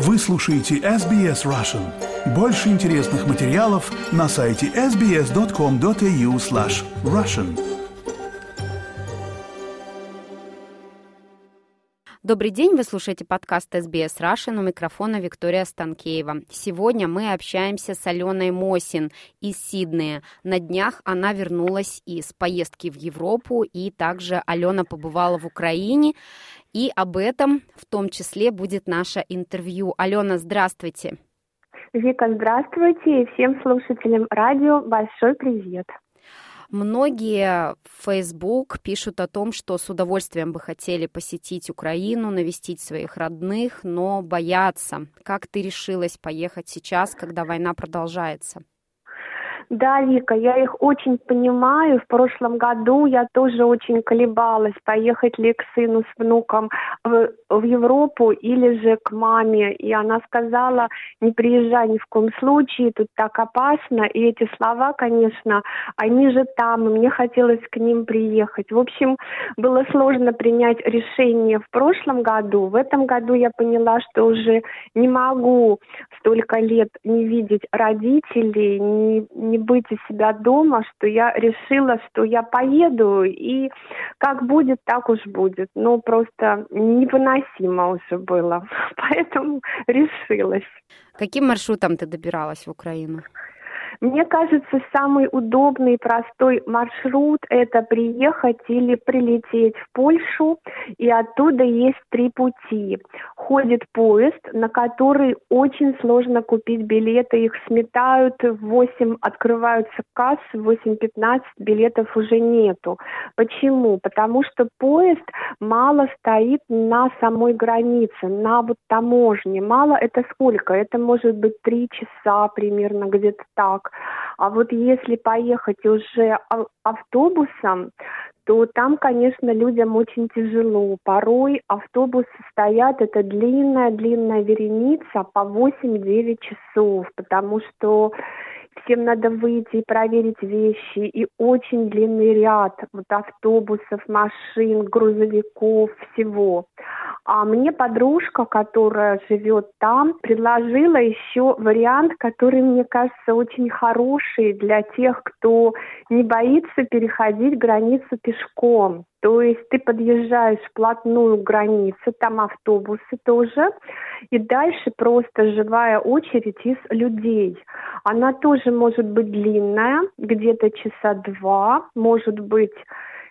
Вы слушаете SBS Russian. Больше интересных материалов на сайте sbs.com.au slash russian. Добрый день, вы слушаете подкаст SBS Russian у микрофона Виктория Станкеева. Сегодня мы общаемся с Аленой Мосин из Сиднея. На днях она вернулась из поездки в Европу, и также Алена побывала в Украине. И об этом в том числе будет наше интервью. Алена, здравствуйте. Вика, здравствуйте. И всем слушателям радио большой привет. Многие в Facebook пишут о том, что с удовольствием бы хотели посетить Украину, навестить своих родных, но боятся. Как ты решилась поехать сейчас, когда война продолжается? Да, Вика, я их очень понимаю. В прошлом году я тоже очень колебалась, поехать ли к сыну с внуком в, в Европу или же к маме. И она сказала, не приезжай ни в коем случае, тут так опасно. И эти слова, конечно, они же там, и мне хотелось к ним приехать. В общем, было сложно принять решение в прошлом году. В этом году я поняла, что уже не могу столько лет не видеть родителей, не, не быть у себя дома, что я решила, что я поеду, и как будет, так уж будет. Ну, просто невыносимо уже было, поэтому решилась. Каким маршрутом ты добиралась в Украину? Мне кажется, самый удобный и простой маршрут – это приехать или прилететь в Польшу, и оттуда есть три пути. Ходит поезд, на который очень сложно купить билеты, их сметают, в 8 открываются кассы, в 8.15 билетов уже нету. Почему? Потому что поезд мало стоит на самой границе, на вот таможне. Мало это сколько? Это может быть три часа примерно, где-то так. А вот если поехать уже автобусом, то там, конечно, людям очень тяжело. Порой автобусы стоят, это длинная-длинная вереница по 8-9 часов, потому что всем надо выйти и проверить вещи, и очень длинный ряд вот автобусов, машин, грузовиков, всего. А мне подружка, которая живет там, предложила еще вариант, который, мне кажется, очень хороший для тех, кто не боится переходить границу пешком. То есть ты подъезжаешь вплотную к границе, там автобусы тоже, и дальше просто живая очередь из людей. Она тоже может быть длинная, где-то часа два, может быть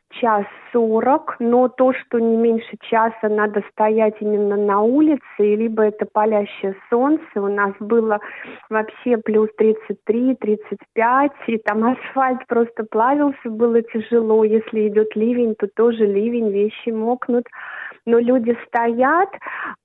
час сорок, но то, что не меньше часа надо стоять именно на улице, либо это палящее солнце, у нас было вообще плюс 33-35, и там асфальт просто плавился, было тяжело, если идет ливень, то тоже ливень, вещи мокнут, но люди стоят,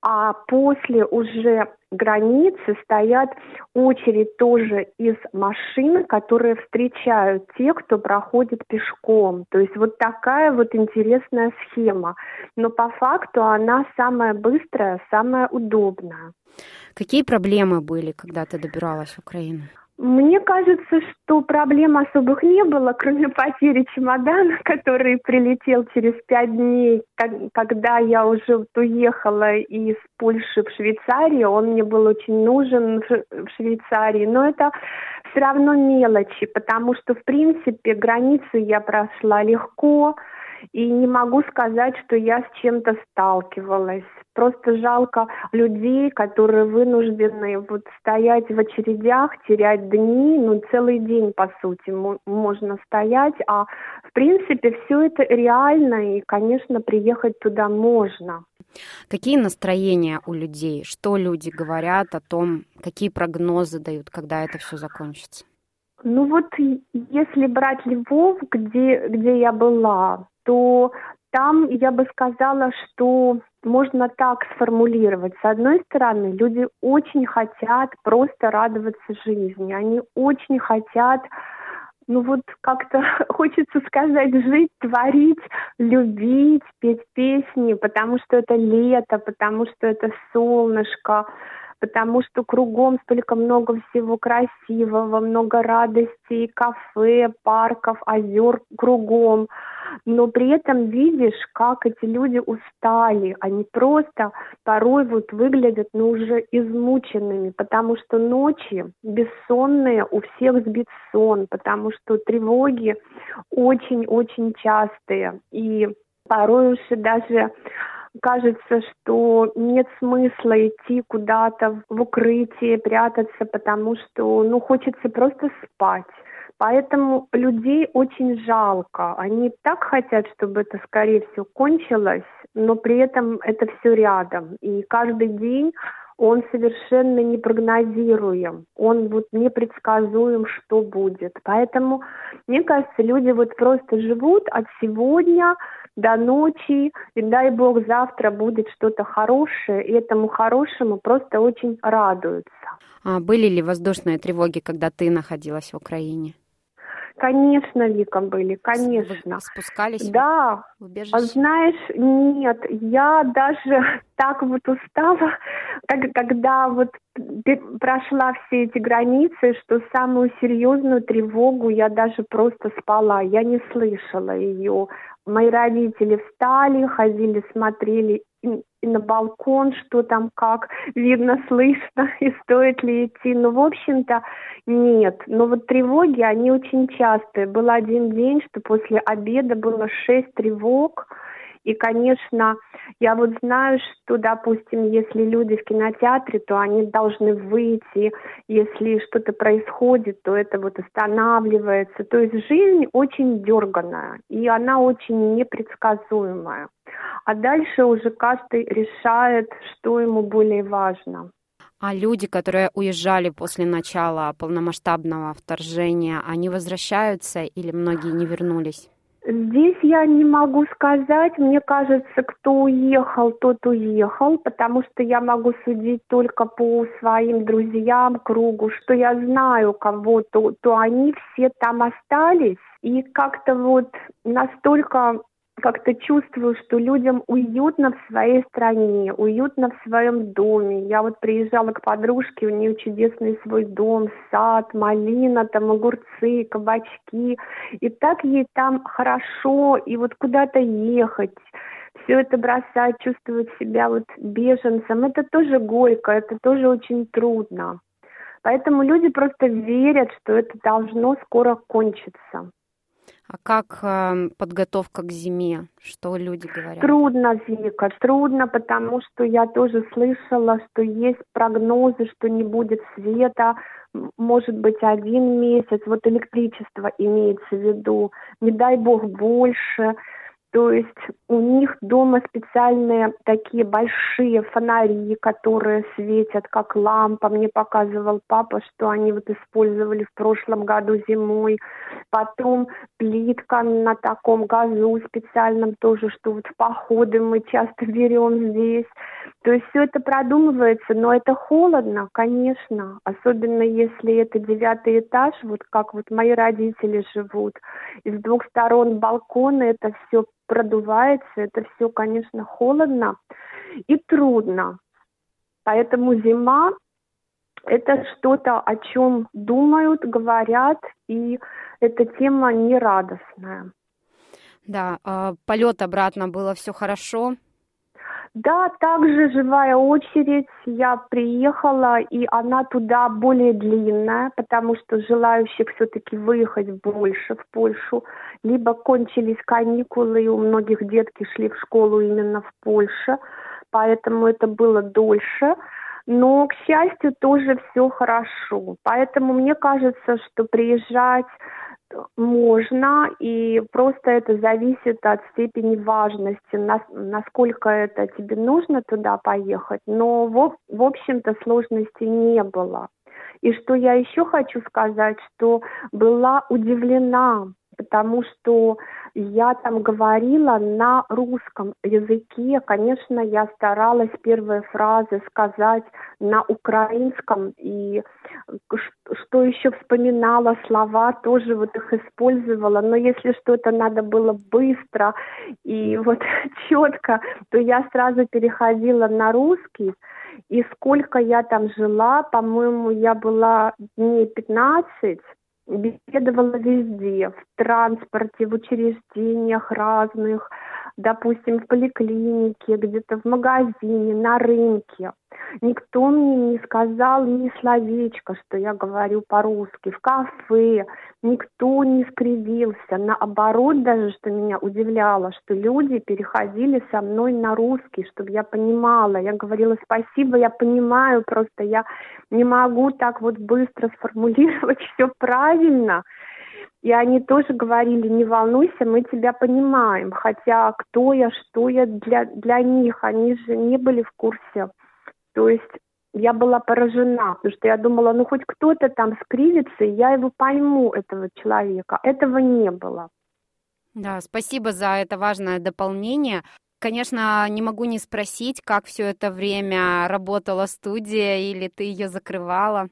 а после уже границы стоят очередь тоже из машин, которые встречают тех, кто проходит пешком. То есть вот такая вот интересная схема. Но по факту она самая быстрая, самая удобная. Какие проблемы были, когда ты добиралась в Украину? Мне кажется, что проблем особых не было, кроме потери чемодана, который прилетел через пять дней, когда я уже уехала из Польши в Швейцарию. Он мне был очень нужен в Швейцарии, но это все равно мелочи, потому что, в принципе, границу я прошла легко, и не могу сказать, что я с чем-то сталкивалась. Просто жалко людей, которые вынуждены вот стоять в очередях, терять дни, ну целый день по сути можно стоять, а в принципе все это реально и, конечно, приехать туда можно. Какие настроения у людей? Что люди говорят о том, какие прогнозы дают, когда это все закончится? Ну вот если брать Львов, где, где я была, то там я бы сказала, что можно так сформулировать. С одной стороны, люди очень хотят просто радоваться жизни. Они очень хотят ну вот как-то хочется сказать, жить, творить, любить, петь песни, потому что это лето, потому что это солнышко, потому что кругом столько много всего красивого, много радости, кафе, парков, озер кругом. Но при этом видишь, как эти люди устали, они просто порой вот выглядят, ну, уже измученными, потому что ночи бессонные, у всех сбит сон, потому что тревоги очень-очень частые, и порой уже даже кажется, что нет смысла идти куда-то в укрытие, прятаться, потому что, ну, хочется просто спать. Поэтому людей очень жалко. Они так хотят, чтобы это скорее всего кончилось, но при этом это все рядом. И каждый день он совершенно непрогнозируем, он вот непредсказуем, что будет. Поэтому, мне кажется, люди вот просто живут от сегодня до ночи, и дай бог завтра будет что-то хорошее, и этому хорошему просто очень радуются. А были ли воздушные тревоги, когда ты находилась в Украине? Конечно, Вика, были, конечно. Вы спускались? Да. В убежище? Знаешь, нет, я даже так вот устала, как, когда вот прошла все эти границы, что самую серьезную тревогу я даже просто спала, я не слышала ее. Мои родители встали, ходили, смотрели на балкон, что там как, видно, слышно, и стоит ли идти. Ну, в общем-то, нет. Но вот тревоги, они очень частые. Был один день, что после обеда было шесть тревог, и, конечно, я вот знаю, что, допустим, если люди в кинотеатре, то они должны выйти, если что-то происходит, то это вот останавливается. То есть жизнь очень дерганная, и она очень непредсказуемая. А дальше уже каждый решает, что ему более важно. А люди, которые уезжали после начала полномасштабного вторжения, они возвращаются или многие не вернулись? Здесь я не могу сказать. Мне кажется, кто уехал, тот уехал, потому что я могу судить только по своим друзьям, кругу, что я знаю кого-то, то они все там остались. И как-то вот настолько как-то чувствую, что людям уютно в своей стране, уютно в своем доме. Я вот приезжала к подружке, у нее чудесный свой дом, сад, малина, там огурцы, кабачки. И так ей там хорошо, и вот куда-то ехать все это бросать, чувствовать себя вот беженцем, это тоже горько, это тоже очень трудно. Поэтому люди просто верят, что это должно скоро кончиться. А как э, подготовка к зиме? Что люди говорят? Трудно, Вика, трудно, потому что я тоже слышала, что есть прогнозы, что не будет света, может быть, один месяц. Вот электричество имеется в виду. Не дай бог больше. То есть у них дома специальные такие большие фонари, которые светят как лампа. Мне показывал папа, что они вот использовали в прошлом году зимой. Потом плитка на таком газу специальном тоже, что вот в походы мы часто берем здесь. То есть все это продумывается, но это холодно, конечно, особенно если это девятый этаж, вот как вот мои родители живут. И с двух сторон балкона это все продувается, это все, конечно, холодно и трудно. Поэтому зима это что-то, о чем думают, говорят, и эта тема нерадостная. Да, э, полет обратно было все хорошо. Да, также живая очередь. Я приехала, и она туда более длинная, потому что желающих все-таки выехать больше в Польшу. Либо кончились каникулы, и у многих детки шли в школу именно в Польше, поэтому это было дольше. Но, к счастью, тоже все хорошо. Поэтому мне кажется, что приезжать можно, и просто это зависит от степени важности, насколько это тебе нужно туда поехать. Но, в, в общем-то, сложностей не было. И что я еще хочу сказать, что была удивлена потому что я там говорила на русском языке. Конечно, я старалась первые фразы сказать на украинском, и что еще вспоминала слова, тоже вот их использовала. Но если что-то надо было быстро и вот четко, то я сразу переходила на русский. И сколько я там жила, по-моему, я была дней 15, беседовала везде, в транспорте, в учреждениях разных, допустим, в поликлинике, где-то в магазине, на рынке. Никто мне не сказал ни словечко, что я говорю по-русски. В кафе никто не скривился. Наоборот, даже, что меня удивляло, что люди переходили со мной на русский, чтобы я понимала. Я говорила спасибо, я понимаю, просто я не могу так вот быстро сформулировать все правильно. И они тоже говорили, не волнуйся, мы тебя понимаем. Хотя кто я, что я для, для них, они же не были в курсе. То есть я была поражена, потому что я думала, ну хоть кто-то там скривится, и я его пойму, этого человека. Этого не было. Да, спасибо за это важное дополнение. Конечно, не могу не спросить, как все это время работала студия или ты ее закрывала.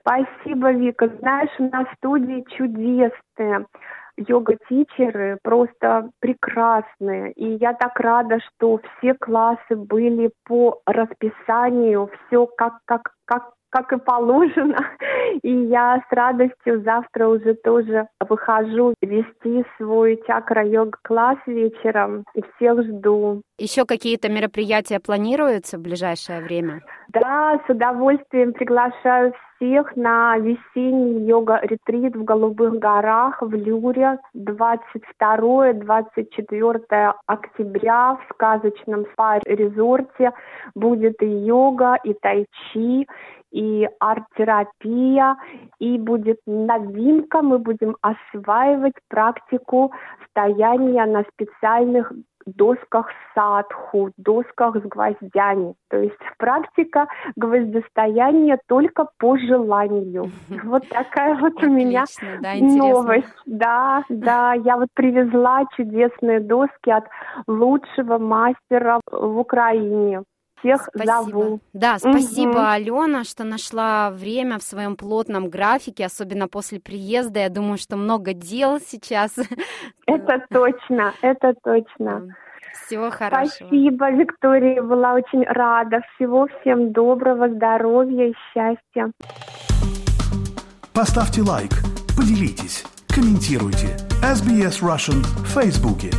Спасибо, Вика. Знаешь, у нас студии чудесные йога-тичеры просто прекрасные. И я так рада, что все классы были по расписанию, все как, как, как, как и положено. И я с радостью завтра уже тоже выхожу вести свой чакра-йога-класс вечером. И всех жду. Еще какие-то мероприятия планируются в ближайшее время? Да, с удовольствием приглашаю всех на весенний йога-ретрит в Голубых горах в Люре 22-24 октября в сказочном спа-резорте будет и йога, и тайчи, и арт-терапия, и будет новинка, мы будем осваивать практику стояния на специальных досках садху, досках с гвоздями. То есть практика гвоздостояния только по желанию. Вот такая вот у меня новость. Да, да, я вот привезла чудесные доски от лучшего мастера в Украине всех спасибо. зову. Да, спасибо, угу. Алена, что нашла время в своем плотном графике, особенно после приезда. Я думаю, что много дел сейчас. Это точно, это точно. Всего хорошего. Спасибо, Виктория, была очень рада. Всего всем доброго, здоровья и счастья. Поставьте лайк, поделитесь, комментируйте. SBS Russian в Фейсбуке.